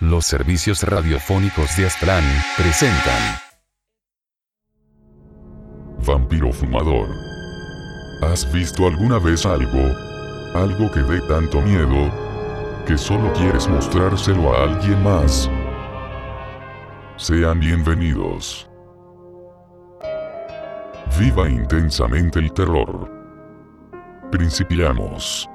Los servicios radiofónicos de Aztlán presentan Vampiro fumador. ¿Has visto alguna vez algo? Algo que dé tanto miedo que solo quieres mostrárselo a alguien más. Sean bienvenidos. Viva intensamente el terror. Principiamos.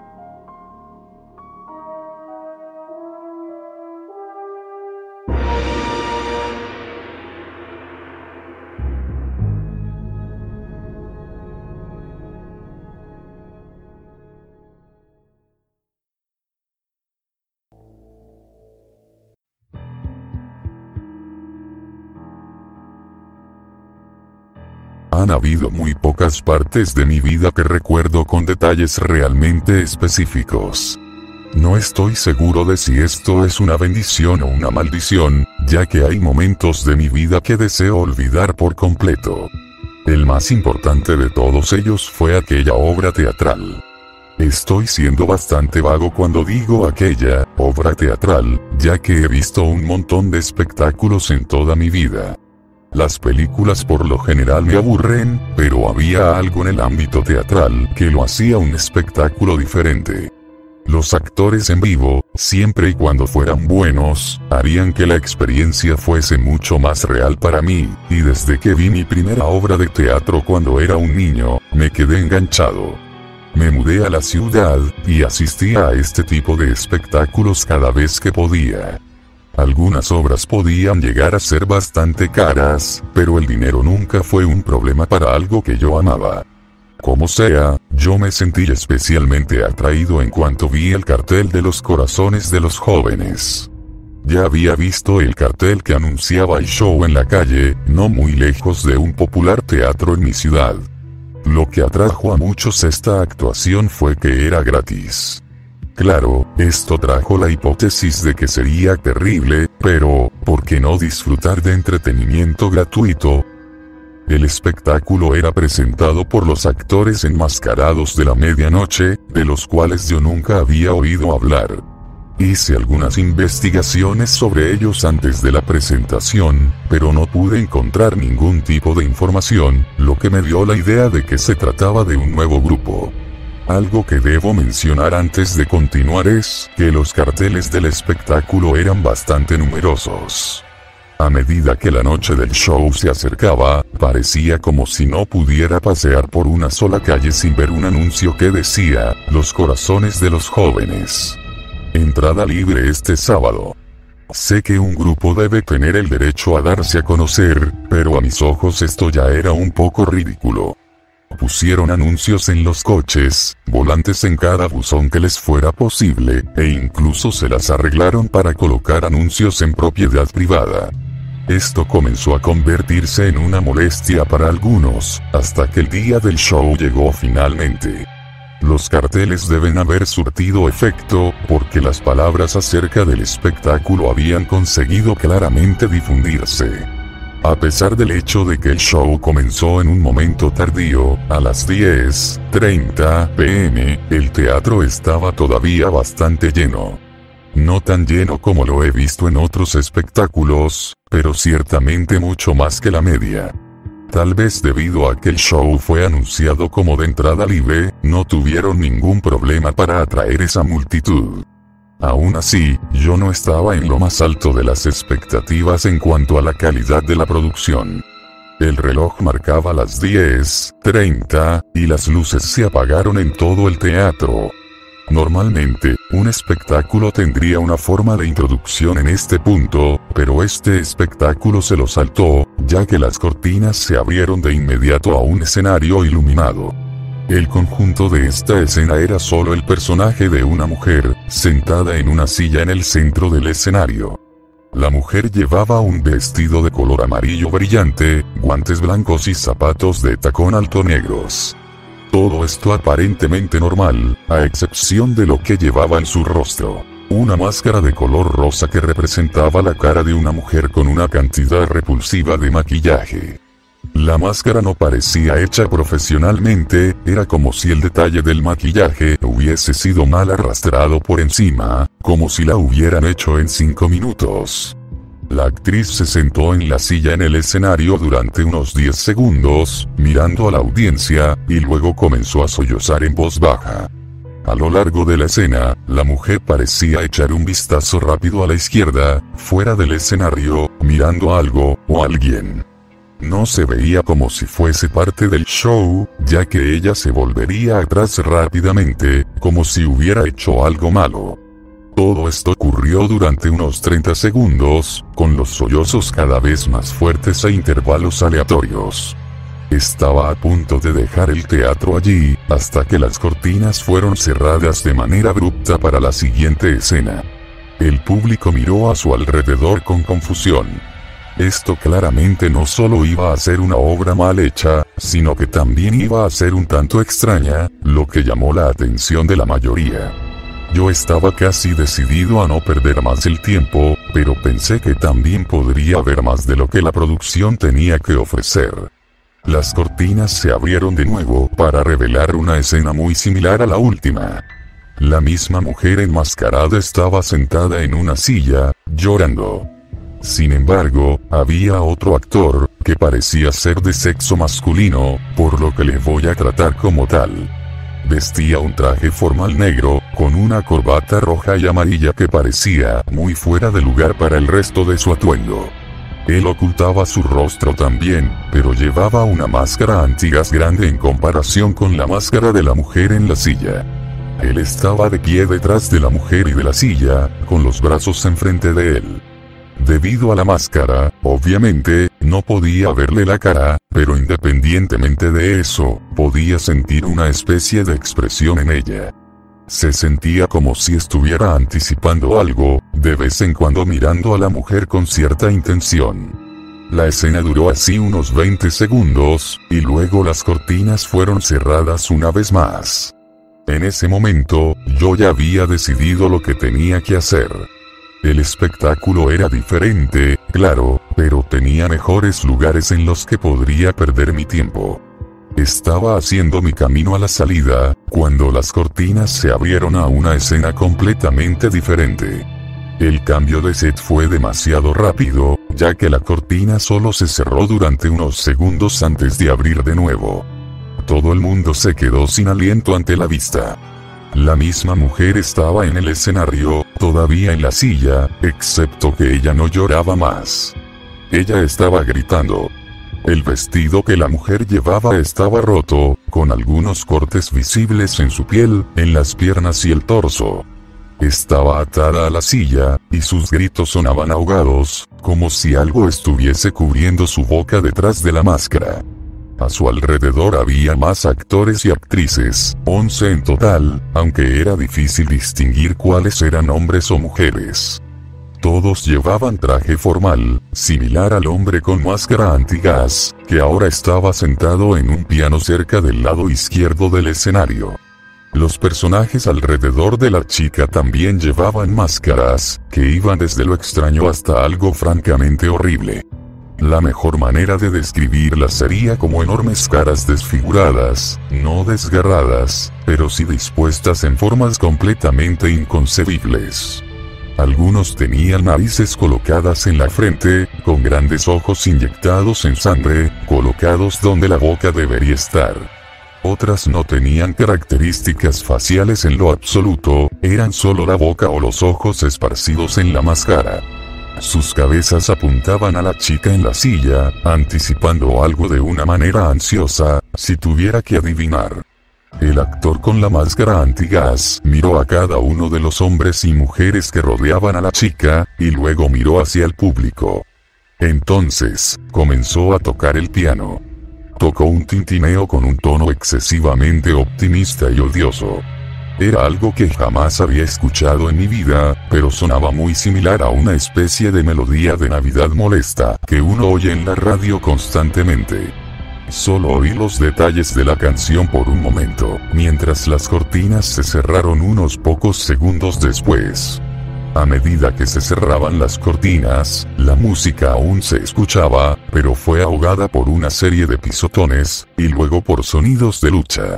Habido muy pocas partes de mi vida que recuerdo con detalles realmente específicos. No estoy seguro de si esto es una bendición o una maldición, ya que hay momentos de mi vida que deseo olvidar por completo. El más importante de todos ellos fue aquella obra teatral. Estoy siendo bastante vago cuando digo aquella obra teatral, ya que he visto un montón de espectáculos en toda mi vida. Las películas por lo general me aburren, pero había algo en el ámbito teatral que lo hacía un espectáculo diferente. Los actores en vivo, siempre y cuando fueran buenos, harían que la experiencia fuese mucho más real para mí, y desde que vi mi primera obra de teatro cuando era un niño, me quedé enganchado. Me mudé a la ciudad, y asistía a este tipo de espectáculos cada vez que podía. Algunas obras podían llegar a ser bastante caras, pero el dinero nunca fue un problema para algo que yo amaba. Como sea, yo me sentí especialmente atraído en cuanto vi el cartel de los corazones de los jóvenes. Ya había visto el cartel que anunciaba el show en la calle, no muy lejos de un popular teatro en mi ciudad. Lo que atrajo a muchos esta actuación fue que era gratis. Claro, esto trajo la hipótesis de que sería terrible, pero, ¿por qué no disfrutar de entretenimiento gratuito? El espectáculo era presentado por los actores enmascarados de la medianoche, de los cuales yo nunca había oído hablar. Hice algunas investigaciones sobre ellos antes de la presentación, pero no pude encontrar ningún tipo de información, lo que me dio la idea de que se trataba de un nuevo grupo. Algo que debo mencionar antes de continuar es que los carteles del espectáculo eran bastante numerosos. A medida que la noche del show se acercaba, parecía como si no pudiera pasear por una sola calle sin ver un anuncio que decía, Los corazones de los jóvenes. Entrada libre este sábado. Sé que un grupo debe tener el derecho a darse a conocer, pero a mis ojos esto ya era un poco ridículo. Pusieron anuncios en los coches, volantes en cada buzón que les fuera posible, e incluso se las arreglaron para colocar anuncios en propiedad privada. Esto comenzó a convertirse en una molestia para algunos, hasta que el día del show llegó finalmente. Los carteles deben haber surtido efecto, porque las palabras acerca del espectáculo habían conseguido claramente difundirse. A pesar del hecho de que el show comenzó en un momento tardío, a las 10.30 pm, el teatro estaba todavía bastante lleno. No tan lleno como lo he visto en otros espectáculos, pero ciertamente mucho más que la media. Tal vez debido a que el show fue anunciado como de entrada libre, no tuvieron ningún problema para atraer esa multitud. Aún así, yo no estaba en lo más alto de las expectativas en cuanto a la calidad de la producción. El reloj marcaba las 10.30, y las luces se apagaron en todo el teatro. Normalmente, un espectáculo tendría una forma de introducción en este punto, pero este espectáculo se lo saltó, ya que las cortinas se abrieron de inmediato a un escenario iluminado. El conjunto de esta escena era solo el personaje de una mujer, sentada en una silla en el centro del escenario. La mujer llevaba un vestido de color amarillo brillante, guantes blancos y zapatos de tacón alto negros. Todo esto aparentemente normal, a excepción de lo que llevaba en su rostro. Una máscara de color rosa que representaba la cara de una mujer con una cantidad repulsiva de maquillaje. La máscara no parecía hecha profesionalmente, era como si el detalle del maquillaje hubiese sido mal arrastrado por encima, como si la hubieran hecho en 5 minutos. La actriz se sentó en la silla en el escenario durante unos 10 segundos, mirando a la audiencia, y luego comenzó a sollozar en voz baja. A lo largo de la escena, la mujer parecía echar un vistazo rápido a la izquierda, fuera del escenario, mirando algo, o alguien. No se veía como si fuese parte del show, ya que ella se volvería atrás rápidamente, como si hubiera hecho algo malo. Todo esto ocurrió durante unos 30 segundos, con los sollozos cada vez más fuertes a intervalos aleatorios. Estaba a punto de dejar el teatro allí, hasta que las cortinas fueron cerradas de manera abrupta para la siguiente escena. El público miró a su alrededor con confusión. Esto claramente no solo iba a ser una obra mal hecha, sino que también iba a ser un tanto extraña, lo que llamó la atención de la mayoría. Yo estaba casi decidido a no perder más el tiempo, pero pensé que también podría haber más de lo que la producción tenía que ofrecer. Las cortinas se abrieron de nuevo para revelar una escena muy similar a la última. La misma mujer enmascarada estaba sentada en una silla, llorando. Sin embargo, había otro actor, que parecía ser de sexo masculino, por lo que le voy a tratar como tal. Vestía un traje formal negro, con una corbata roja y amarilla que parecía muy fuera de lugar para el resto de su atuendo. Él ocultaba su rostro también, pero llevaba una máscara antigas grande en comparación con la máscara de la mujer en la silla. Él estaba de pie detrás de la mujer y de la silla, con los brazos enfrente de él. Debido a la máscara, obviamente, no podía verle la cara, pero independientemente de eso, podía sentir una especie de expresión en ella. Se sentía como si estuviera anticipando algo, de vez en cuando mirando a la mujer con cierta intención. La escena duró así unos 20 segundos, y luego las cortinas fueron cerradas una vez más. En ese momento, yo ya había decidido lo que tenía que hacer. El espectáculo era diferente, claro, pero tenía mejores lugares en los que podría perder mi tiempo. Estaba haciendo mi camino a la salida, cuando las cortinas se abrieron a una escena completamente diferente. El cambio de set fue demasiado rápido, ya que la cortina solo se cerró durante unos segundos antes de abrir de nuevo. Todo el mundo se quedó sin aliento ante la vista. La misma mujer estaba en el escenario, todavía en la silla, excepto que ella no lloraba más. Ella estaba gritando. El vestido que la mujer llevaba estaba roto, con algunos cortes visibles en su piel, en las piernas y el torso. Estaba atada a la silla, y sus gritos sonaban ahogados, como si algo estuviese cubriendo su boca detrás de la máscara. A su alrededor había más actores y actrices, 11 en total, aunque era difícil distinguir cuáles eran hombres o mujeres. Todos llevaban traje formal, similar al hombre con máscara antigas, que ahora estaba sentado en un piano cerca del lado izquierdo del escenario. Los personajes alrededor de la chica también llevaban máscaras, que iban desde lo extraño hasta algo francamente horrible. La mejor manera de describirlas sería como enormes caras desfiguradas, no desgarradas, pero sí dispuestas en formas completamente inconcebibles. Algunos tenían narices colocadas en la frente, con grandes ojos inyectados en sangre, colocados donde la boca debería estar. Otras no tenían características faciales en lo absoluto, eran solo la boca o los ojos esparcidos en la máscara. Sus cabezas apuntaban a la chica en la silla, anticipando algo de una manera ansiosa, si tuviera que adivinar. El actor con la máscara antigas miró a cada uno de los hombres y mujeres que rodeaban a la chica, y luego miró hacia el público. Entonces, comenzó a tocar el piano. Tocó un tintineo con un tono excesivamente optimista y odioso. Era algo que jamás había escuchado en mi vida, pero sonaba muy similar a una especie de melodía de Navidad molesta que uno oye en la radio constantemente. Solo oí los detalles de la canción por un momento, mientras las cortinas se cerraron unos pocos segundos después. A medida que se cerraban las cortinas, la música aún se escuchaba, pero fue ahogada por una serie de pisotones, y luego por sonidos de lucha.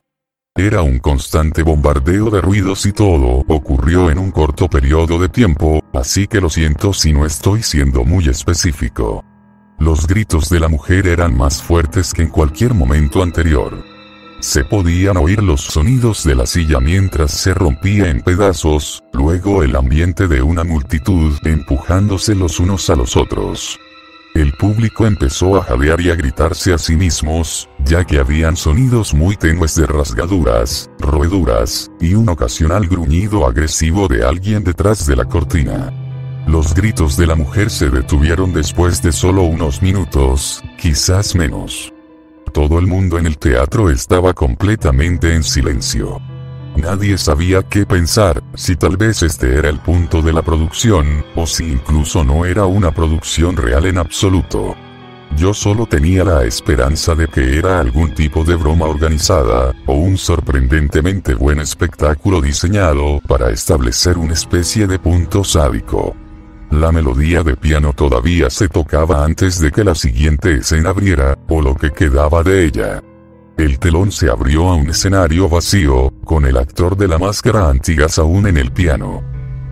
Era un constante bombardeo de ruidos y todo ocurrió en un corto periodo de tiempo, así que lo siento si no estoy siendo muy específico. Los gritos de la mujer eran más fuertes que en cualquier momento anterior. Se podían oír los sonidos de la silla mientras se rompía en pedazos, luego el ambiente de una multitud empujándose los unos a los otros. El público empezó a jadear y a gritarse a sí mismos, ya que habían sonidos muy tenues de rasgaduras, roeduras, y un ocasional gruñido agresivo de alguien detrás de la cortina. Los gritos de la mujer se detuvieron después de solo unos minutos, quizás menos. Todo el mundo en el teatro estaba completamente en silencio. Nadie sabía qué pensar, si tal vez este era el punto de la producción, o si incluso no era una producción real en absoluto. Yo solo tenía la esperanza de que era algún tipo de broma organizada, o un sorprendentemente buen espectáculo diseñado para establecer una especie de punto sádico. La melodía de piano todavía se tocaba antes de que la siguiente escena abriera, o lo que quedaba de ella. El telón se abrió a un escenario vacío, con el actor de la máscara Antigas aún en el piano.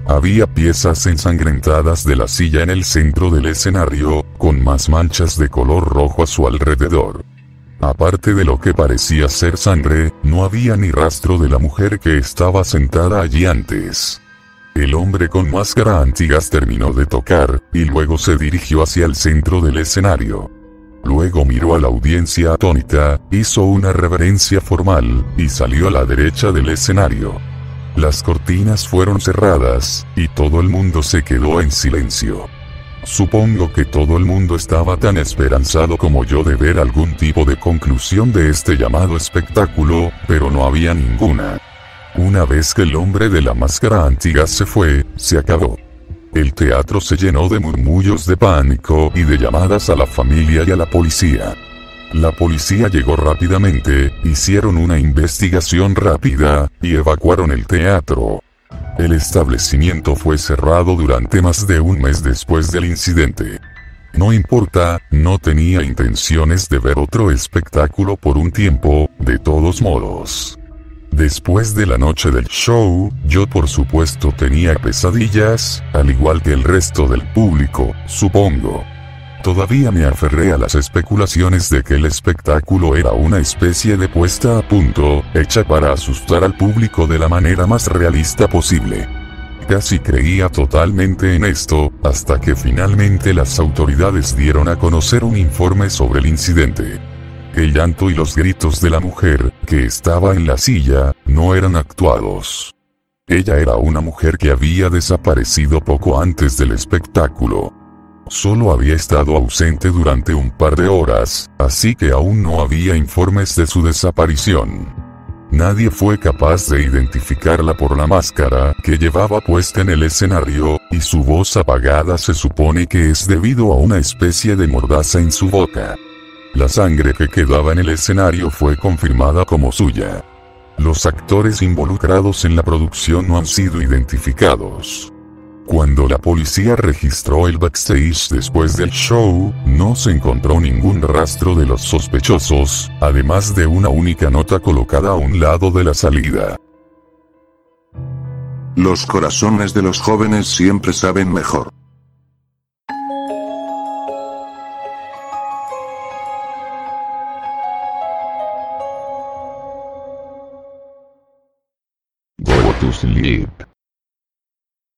Había piezas ensangrentadas de la silla en el centro del escenario, con más manchas de color rojo a su alrededor. Aparte de lo que parecía ser sangre, no había ni rastro de la mujer que estaba sentada allí antes. El hombre con máscara antigas terminó de tocar, y luego se dirigió hacia el centro del escenario. Luego miró a la audiencia atónita, hizo una reverencia formal, y salió a la derecha del escenario. Las cortinas fueron cerradas, y todo el mundo se quedó en silencio. Supongo que todo el mundo estaba tan esperanzado como yo de ver algún tipo de conclusión de este llamado espectáculo, pero no había ninguna. Una vez que el hombre de la máscara antigua se fue, se acabó. El teatro se llenó de murmullos de pánico y de llamadas a la familia y a la policía. La policía llegó rápidamente, hicieron una investigación rápida, y evacuaron el teatro. El establecimiento fue cerrado durante más de un mes después del incidente. No importa, no tenía intenciones de ver otro espectáculo por un tiempo, de todos modos. Después de la noche del show, yo por supuesto tenía pesadillas, al igual que el resto del público, supongo. Todavía me aferré a las especulaciones de que el espectáculo era una especie de puesta a punto, hecha para asustar al público de la manera más realista posible. Casi creía totalmente en esto, hasta que finalmente las autoridades dieron a conocer un informe sobre el incidente. El llanto y los gritos de la mujer, que estaba en la silla, no eran actuados. Ella era una mujer que había desaparecido poco antes del espectáculo. Solo había estado ausente durante un par de horas, así que aún no había informes de su desaparición. Nadie fue capaz de identificarla por la máscara que llevaba puesta en el escenario, y su voz apagada se supone que es debido a una especie de mordaza en su boca. La sangre que quedaba en el escenario fue confirmada como suya. Los actores involucrados en la producción no han sido identificados. Cuando la policía registró el backstage después del show, no se encontró ningún rastro de los sospechosos, además de una única nota colocada a un lado de la salida. Los corazones de los jóvenes siempre saben mejor.